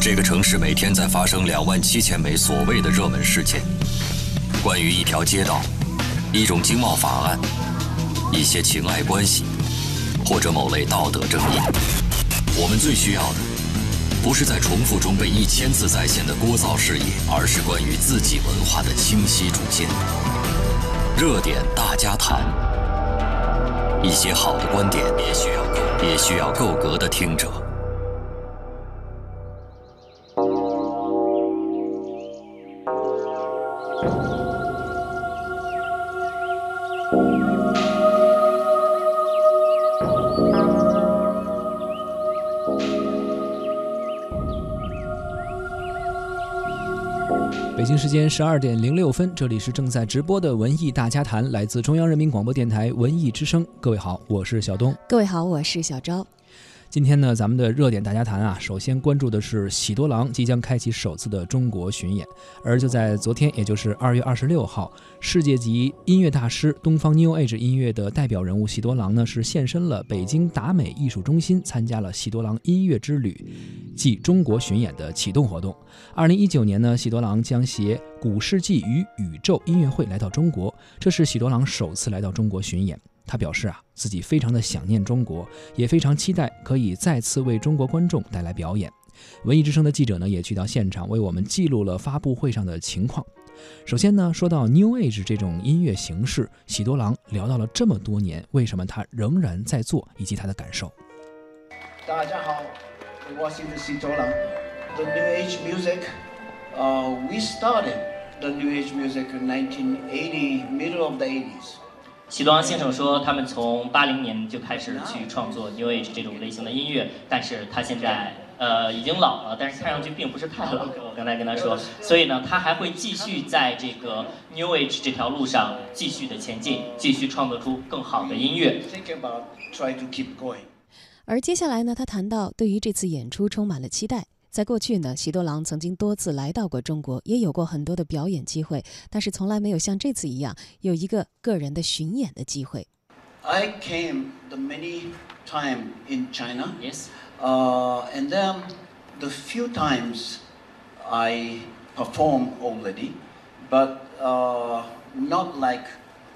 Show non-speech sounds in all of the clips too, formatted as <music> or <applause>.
这个城市每天在发生两万七千枚所谓的热门事件，关于一条街道、一种经贸法案、一些情爱关系，或者某类道德争议。我们最需要的，不是在重复中被一千次再现的聒噪视野，而是关于自己文化的清晰主见。热点大家谈，一些好的观点也需要，也需要够格的听者。北京时间十二点零六分，这里是正在直播的文艺大家谈，来自中央人民广播电台文艺之声。各位好，我是小东。各位好，我是小昭。今天呢，咱们的热点大家谈啊，首先关注的是喜多郎即将开启首次的中国巡演。而就在昨天，也就是二月二十六号，世界级音乐大师、东方 New Age 音乐的代表人物喜多郎呢，是现身了北京达美艺术中心，参加了喜多郎音乐之旅暨中国巡演的启动活动。二零一九年呢，喜多郎将携《古世纪与宇宙》音乐会来到中国，这是喜多郎首次来到中国巡演。他表示啊，自己非常的想念中国，也非常期待可以再次为中国观众带来表演。文艺之声的记者呢，也去到现场为我们记录了发布会上的情况。首先呢，说到 New Age 这种音乐形式，喜多郎聊到了这么多年，为什么他仍然在做，以及他的感受。大家好，我是喜多郎。The New Age music, uh, we started the New Age music in 1980, middle of the 80s. 喜多郎先生说，他们从八零年就开始去创作 New Age 这种类型的音乐，但是他现在呃已经老了，但是看上去并不是太老。<laughs> 我刚才跟他说，所以呢，他还会继续在这个 New Age 这条路上继续的前进，继续创作出更好的音乐。而接下来呢，他谈到对于这次演出充满了期待。在过去呢，喜多郎曾经多次来到过中国，也有过很多的表演机会，但是从来没有像这次一样有一个个人的巡演的机会。I came the many time in China, Yes. uh, and then the few times I performed already, but uh, not like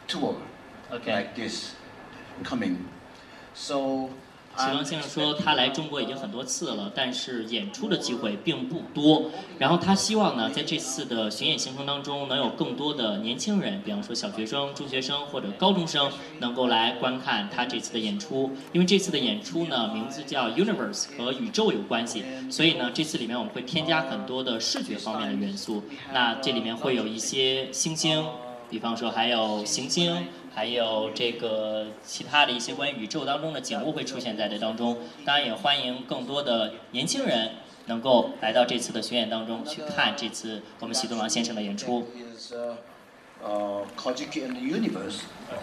tour Okay. like this coming. So 喜多郎先生说，他来中国已经很多次了，但是演出的机会并不多。然后他希望呢，在这次的巡演行程当中，能有更多的年轻人，比方说小学生、中学生或者高中生，能够来观看他这次的演出。因为这次的演出呢，名字叫 Universe，和宇宙有关系，所以呢，这次里面我们会添加很多的视觉方面的元素。那这里面会有一些星星，比方说还有行星。还有这个其他的一些关于宇宙当中的景物会出现在这当中，当然也欢迎更多的年轻人能够来到这次的巡演当中去看这次我们喜多郎先生的演出。is uh, uh, Kojiki and the Universe.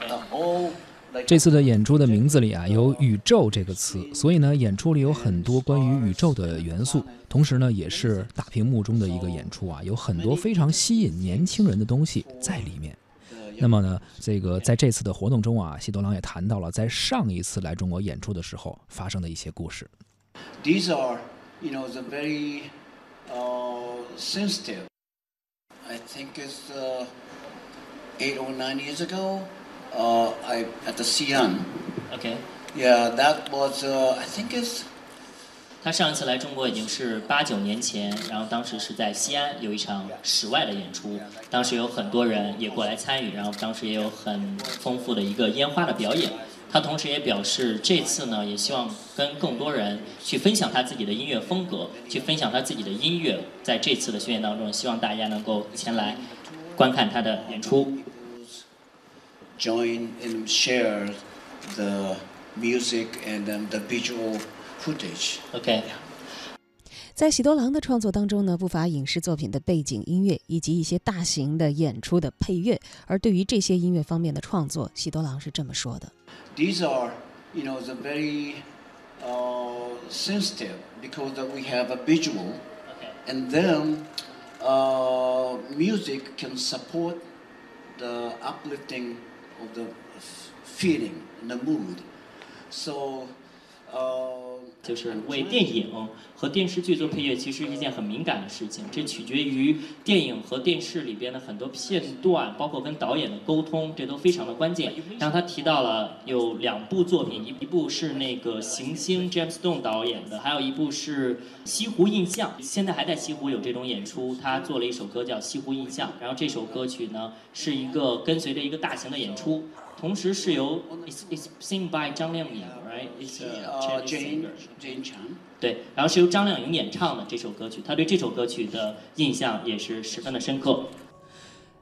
Uh, all like <laughs> 这次的演出的名字里啊有“宇宙”这个词，所以呢，演出里有很多关于宇宙的元素，同时呢，也是大屏幕中的一个演出啊，有很多非常吸引年轻人的东西在里面。那么呢，这个在这次的活动中啊，喜多郎也谈到了在上一次来中国演出的时候发生的一些故事。 these are, you know, the very uh, sensitive. I think it's uh, eight or nine years ago. Uh, I at the Xi'an. OK， Yeah, that was. Uh, I think it's 他上一次来中国已经是八九年前，然后当时是在西安有一场室外的演出，当时有很多人也过来参与，然后当时也有很丰富的一个烟花的表演。他同时也表示，这次呢也希望跟更多人去分享他自己的音乐风格，去分享他自己的音乐。在这次的巡演当中，希望大家能够前来观看他的演出。join and share the music and then the visual footage. OK，在喜多郎的创作当中呢，不乏影视作品的背景音乐以及一些大型的演出的配乐。而对于这些音乐方面的创作，喜多郎是这么说的。 These are, you know, the very uh, sensitive because we have a visual, and then uh, music can support the uplifting of the f- feeling and the mood. So uh, 就是为电影和电视剧做配乐，其实是一件很敏感的事情。这取决于电影和电视里边的很多片段，包括跟导演的沟通，这都非常的关键。然后他提到了有两部作品，一一部是那个行星 James Stone 导演的，还有一部是西湖印象。现在还在西湖有这种演出，他做了一首歌叫《西湖印象》，然后这首歌曲呢是一个跟随着一个大型的演出。同时是由 it's it's sing by 张靓颖，right？It's a Jane Jane Chan。对，然后是由张靓颖演唱的这首歌曲，他对这首歌曲的印象也是十分的深刻。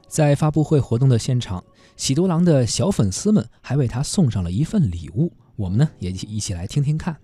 在发布会活动的现场，喜多郎的小粉丝们还为他送上了一份礼物，我们呢也一起来听听看。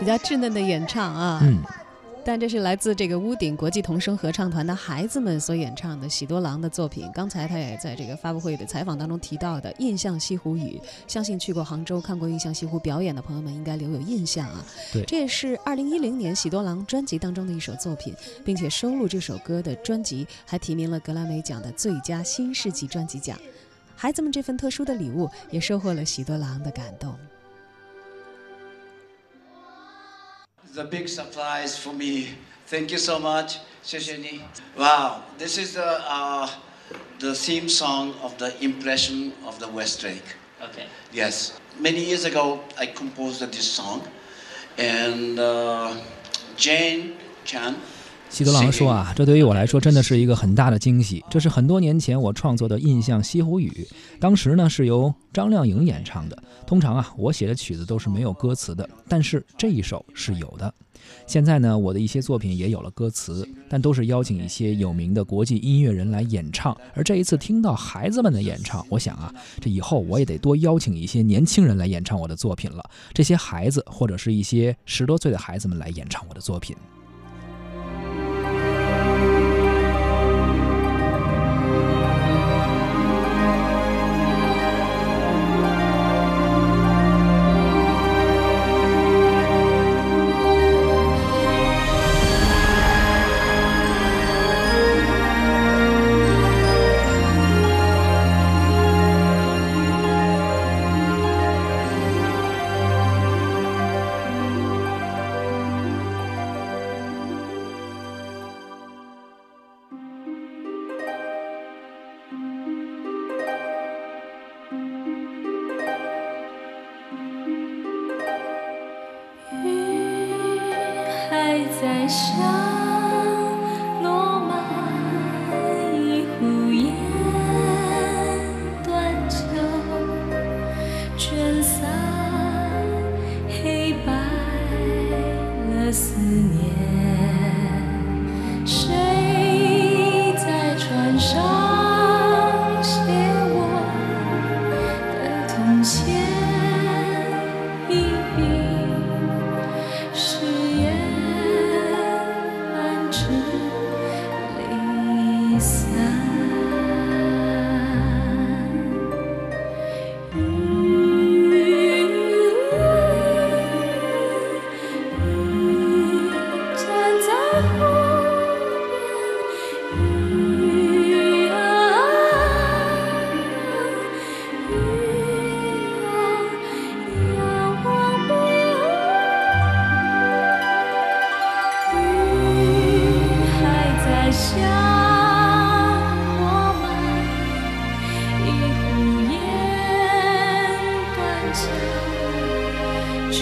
比较稚嫩的演唱啊，嗯，但这是来自这个屋顶国际童声合唱团的孩子们所演唱的喜多郎的作品。刚才他也在这个发布会的采访当中提到的《印象西湖雨》，相信去过杭州看过《印象西湖》表演的朋友们应该留有印象啊。对，这也是二零一零年喜多郎专辑当中的一首作品，并且收录这首歌的专辑还提名了格莱美奖的最佳新世纪专辑奖。孩子们这份特殊的礼物也收获了喜多郎的感动。The big surprise for me. Thank you so much, Shishini. Wow, this is the, uh, the theme song of the Impression of the West Lake. Okay. Yes. Many years ago, I composed this song, and uh, Jane Chan 喜德郎说啊，这对于我来说真的是一个很大的惊喜。这是很多年前我创作的《印象西湖雨》，当时呢是由张靓颖演唱的。通常啊，我写的曲子都是没有歌词的，但是这一首是有的。现在呢，我的一些作品也有了歌词，但都是邀请一些有名的国际音乐人来演唱。而这一次听到孩子们的演唱，我想啊，这以后我也得多邀请一些年轻人来演唱我的作品了。这些孩子或者是一些十多岁的孩子们来演唱我的作品。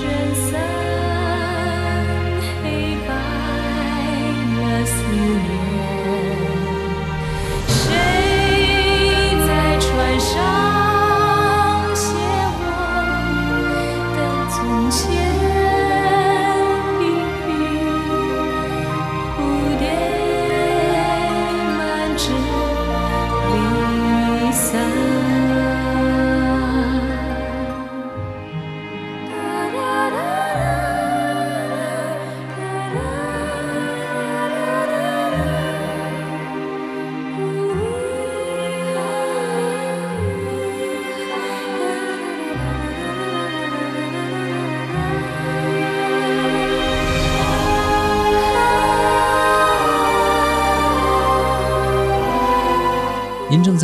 全散，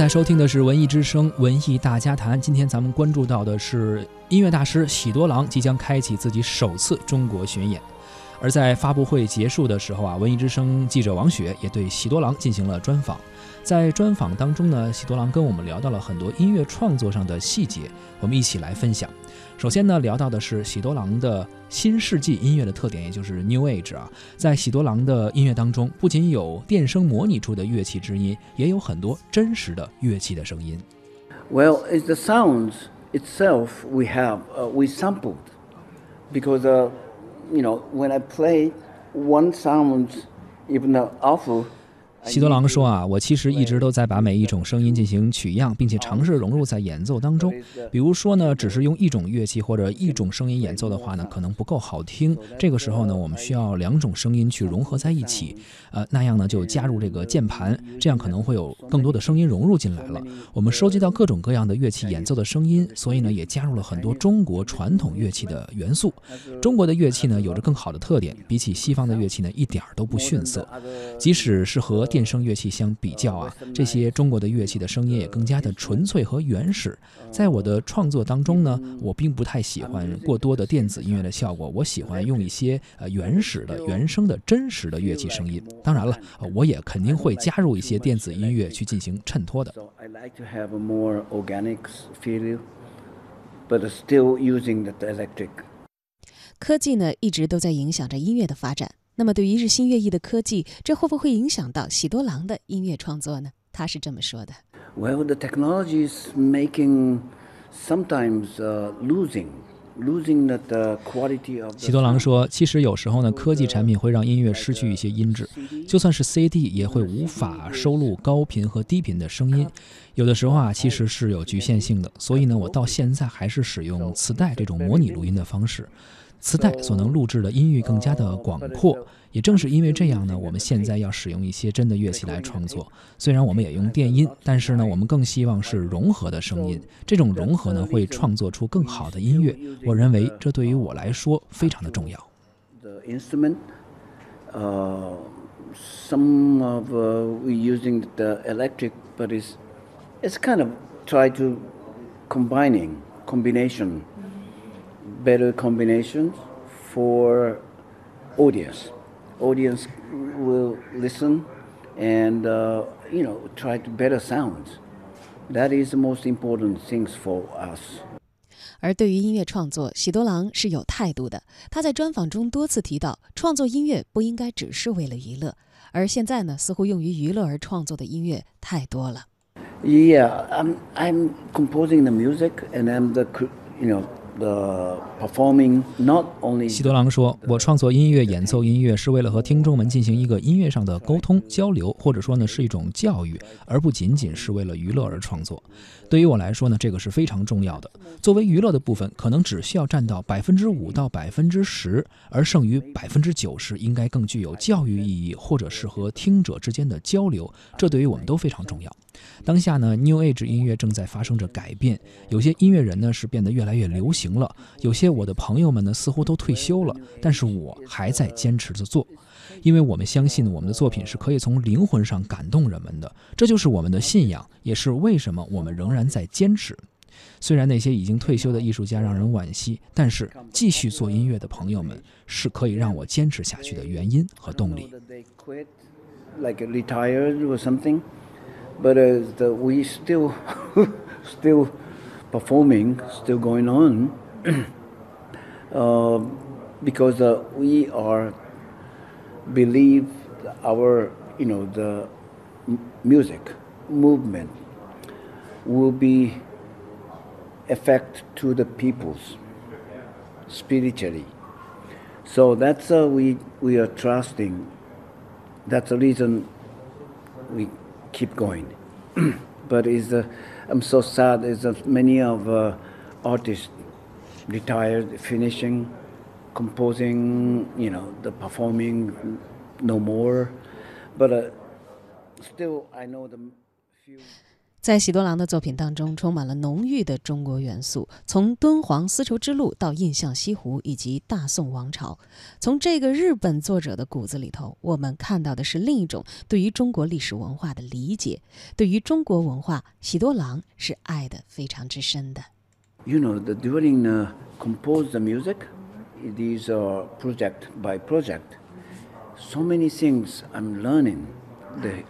在收听的是《文艺之声·文艺大家谈》。今天咱们关注到的是音乐大师喜多郎即将开启自己首次中国巡演。而在发布会结束的时候啊，文艺之声记者王雪也对喜多郎进行了专访。在专访当中呢，喜多郎跟我们聊到了很多音乐创作上的细节，我们一起来分享。首先呢，聊到的是喜多郎的新世纪音乐的特点，也就是 New Age 啊。在喜多郎的音乐当中，不仅有电声模拟出的乐器之音，也有很多真实的乐器的声音。Well, it's the sounds itself we have, uh, we sampled. Because, uh, you know, when I play one sound, even though awful, 喜多郎说啊，我其实一直都在把每一种声音进行取样，并且尝试融入在演奏当中。比如说呢，只是用一种乐器或者一种声音演奏的话呢，可能不够好听。这个时候呢，我们需要两种声音去融合在一起，呃，那样呢就加入这个键盘，这样可能会有更多的声音融入进来了。我们收集到各种各样的乐器演奏的声音，所以呢也加入了很多中国传统乐器的元素。中国的乐器呢有着更好的特点，比起西方的乐器呢一点儿都不逊色。即使是和电声乐器相比较啊，这些中国的乐器的声音也更加的纯粹和原始。在我的创作当中呢，我并不太喜欢过多的电子音乐的效果，我喜欢用一些呃原始的、原声的、真实的乐器声音。当然了，呃我也肯定会加入一些电子音乐去进行衬托的。I like to have a more organic feel, but still using the electric. 科技呢一直都在影响着音乐的发展。那么，对于日新月异的科技，这会不会影响到喜多郎的音乐创作呢？他是这么说的。Well, the technology is making sometimes uh, losing, losing that uh, quality of. 喜多郎说：“其实有时候呢，科技产品会让音乐失去一些音质，就算是 CD 也会无法收录高频和低频的声音。有的时候啊，其实是有局限性的。所以呢，我到现在还是使用磁带这种模拟录音的方式。磁带所能录制的音域更加的广阔。也正是因为这样呢，我们现在要使用一些真的乐器来创作。虽然我们也用电音，但是呢，我们更希望是融合的声音。这种融合呢，会创作出更好的音乐。我认为这对于我来说非常的重要。” the instrument. Uh, some of uh, we using the electric, but it's it's kind of try to combining combination, better combinations for audience. Audience will listen and uh, you know try to better sounds. That is the most important things for us. 而对于音乐创作，喜多郎是有态度的。他在专访中多次提到，创作音乐不应该只是为了娱乐。而现在呢，似乎用于娱乐而创作的音乐太多了。 Yeah, I'm I'm composing the music and I'm the cr- you know the performing not only 喜多郎说：“我创作音乐、演奏音乐是为了和听众们进行一个音乐上的沟通交流，或者说呢是一种教育，而不仅仅是为了娱乐而创作。对于我来说呢，这个是非常重要的。作为娱乐的部分，可能只需要占到百分之五到百分之十，而剩余百分之九十应该更具有教育意义，或者是和听者之间的交流，这对于我们都非常重要。当下呢，New Age 音乐正在发生着改变，有些音乐人呢是变得越来越流行了，有些我的朋友们呢似乎都退休了，但是我还在坚持着做，因为我们相信我们的作品是可以从灵魂上感动人们的，这就是我们的信仰，也是为什么我们仍然在坚持。虽然那些已经退休的艺术家让人惋惜，但是继续做音乐的朋友们是可以让我坚持下去的原因和动力。But uh, the, we still, <laughs> still performing, still going on. <clears throat> uh, because uh, we are believe our you know the music movement will be effect to the peoples spiritually. So that's uh, we we are trusting. That's the reason we keep going. <clears throat> but is uh, I'm so sad is that many of uh, artists retired, finishing, composing, you know, the performing no more. But uh, still, I know the few. 在喜多郎的作品当中充满了浓郁的中国元素从敦煌丝绸之路到印象西湖以及大宋王朝。从这个日本作者的骨子里头我们看到的是另一种对于中国历史文化的理解对于中国文化喜多郎是爱的非常之深的。You know the during compose the music. These are project by project. So many things i'm learning. The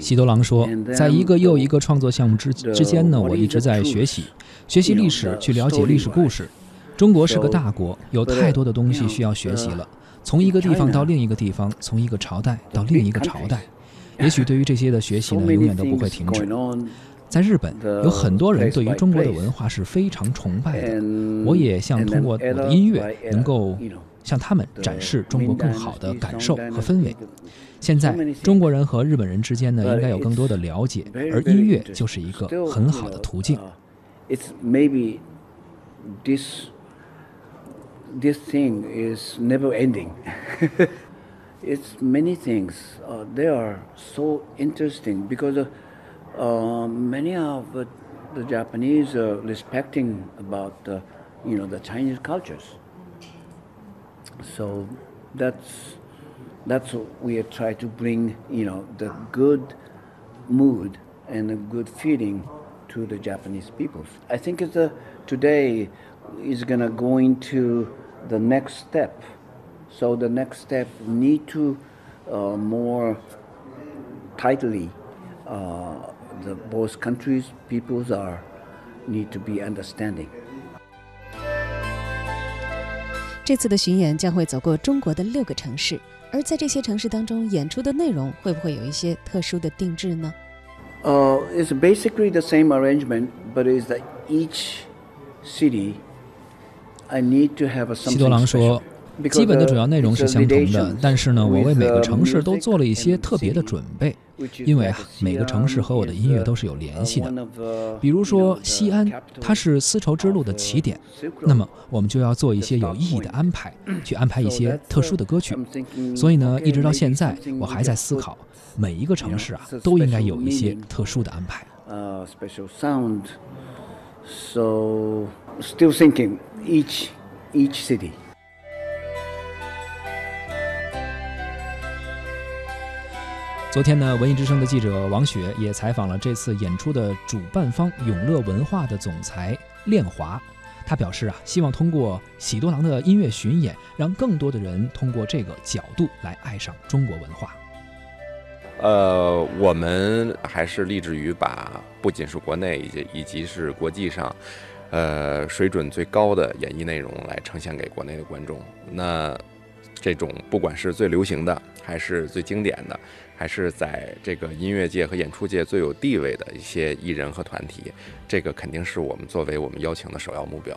喜多郎说在一个又一个创作项目之之间呢，我一直在学习，学习历史，去了解历史故事。中国是个大国，有太多的东西需要学习了。从一个地方到另一个地方，从一个朝代到另一个朝代，也许对于这些的学习呢，<laughs> 永远都不会停止在日本，有很多人对于中国的文化是非常崇拜的。我也想通过我的音乐能够向他们展示中国更好的感受和氛围。现在中国人和日本人之间呢，应该有更多的了解，而音乐就是一个很好的途径。uh, it's maybe this this thing is never ending. it's many things. Uh, they are so interesting because uh, uh, many of uh, the Japanese are respecting about uh, you know the Chinese cultures. So that's that's what we try to bring you know the good mood and a good feeling to the Japanese people. I think it's a, today is gonna go into the next step. So the next step need to uh, more tightly uh, the both countries peoples are need to be understanding. 这次的巡演将会走过中国的六个城市，而在这些城市当中，演出的内容会不会有一些特殊的定制呢？Uh, it's basically the same arrangement, but is that each city I need to have a 西多 something 郎说 special.，Because, 基本的主要内容是相同的但是呢我为每个城市都做了一些特别的准备因为啊每个城市和我的音乐都是有联系的。比如说西安它是丝绸之路的起点那么我们就要做一些有意义的安排去安排一些特殊的歌曲。所以呢一直到现在我还在思考每一个城市啊都应该有一些特殊的安排。so still thinking each each city. 昨天呢，文艺之声的记者王雪也采访了这次演出的主办方永乐文化的总裁练华。他表示啊，希望通过喜多郎的音乐巡演，让更多的人通过这个角度来爱上中国文化。呃，我们还是立志于把不仅是国内以及以及是国际上，呃，水准最高的演艺内容来呈现给国内的观众。那这种不管是最流行的，还是最经典的，还是在这个音乐界和演出界最有地位的一些艺人和团体，这个肯定是我们作为我们邀请的首要目标。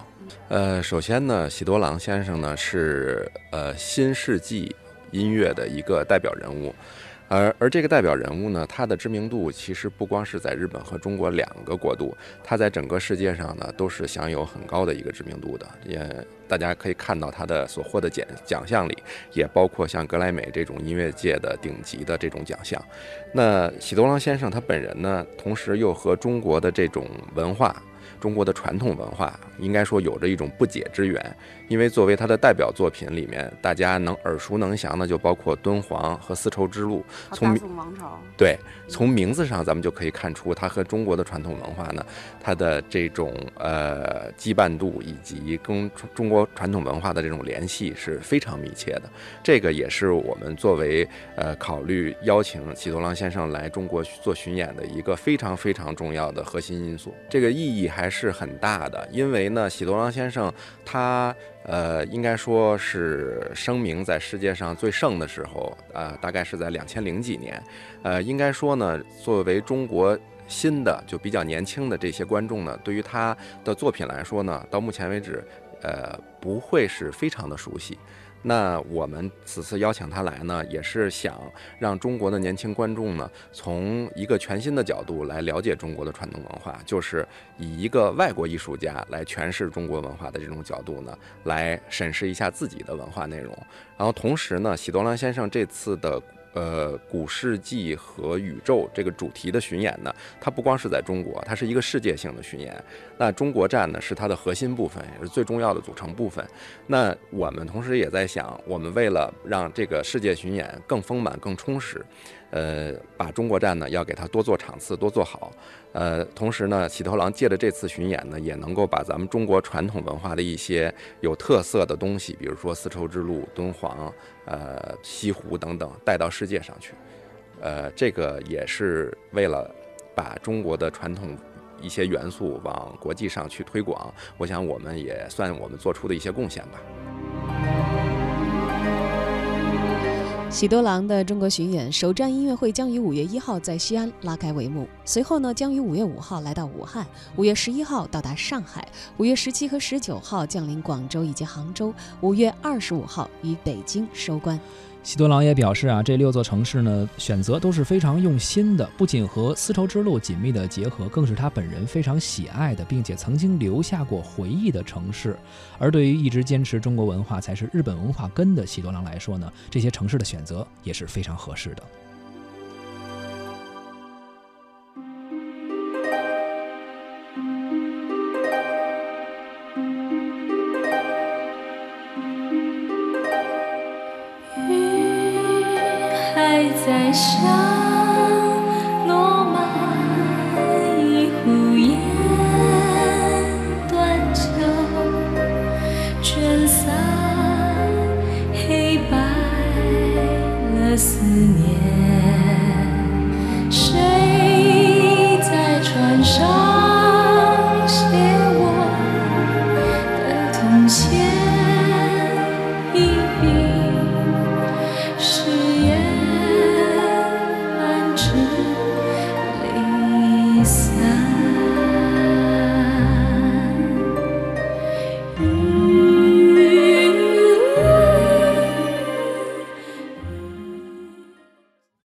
呃，首先呢，喜多郎先生呢是呃新世纪音乐的一个代表人物。而而这个代表人物呢，他的知名度其实不光是在日本和中国两个国度，他在整个世界上呢都是享有很高的一个知名度的。也大家可以看到他的所获的奖奖项里，也包括像格莱美这种音乐界的顶级的这种奖项。那喜多郎先生他本人呢，同时又和中国的这种文化。中国的传统文化应该说有着一种不解之缘，因为作为他的代表作品里面，大家能耳熟能详的就包括敦煌和丝绸之路。从大名宋王朝，对，从名字上咱们就可以看出，它和中国的传统文化呢，它的这种呃羁绊度以及跟中中国传统文化的这种联系是非常密切的。这个也是我们作为呃考虑邀请喜多郎先生来中国做巡演的一个非常非常重要的核心因素。这个意义还是很大的，因为呢，喜多郎先生他呃，应该说是声名在世界上最盛的时候，呃，大概是在两千零几年，呃，应该说呢，作为中国新的就比较年轻的这些观众呢，对于他的作品来说呢，到目前为止，呃，不会是非常的熟悉。那我们此次邀请他来呢，也是想让中国的年轻观众呢，从一个全新的角度来了解中国的传统文化，就是以一个外国艺术家来诠释中国文化的这种角度呢，来审视一下自己的文化内容。然后同时呢，喜多郎先生这次的。呃，古世纪和宇宙这个主题的巡演呢，它不光是在中国，它是一个世界性的巡演。那中国站呢，是它的核心部分，也是最重要的组成部分。那我们同时也在想，我们为了让这个世界巡演更丰满、更充实。呃，把中国站呢要给它多做场次，多做好。呃，同时呢，喜头郎借着这次巡演呢，也能够把咱们中国传统文化的一些有特色的东西，比如说丝绸之路、敦煌、呃西湖等等，带到世界上去。呃，这个也是为了把中国的传统一些元素往国际上去推广。我想，我们也算我们做出的一些贡献吧。喜多郎的中国巡演首站音乐会将于五月一号在西安拉开帷幕，随后呢将于五月五号来到武汉，五月十一号到达上海，五月十七和十九号降临广州以及杭州，五月二十五号于北京收官。喜多郎也表示啊，这六座城市呢选择都是非常用心的，不仅和丝绸之路紧密的结合，更是他本人非常喜爱的，并且曾经留下过回忆的城市。而对于一直坚持中国文化才是日本文化根的喜多郎来说呢，这些城市的选择也是非常合适的。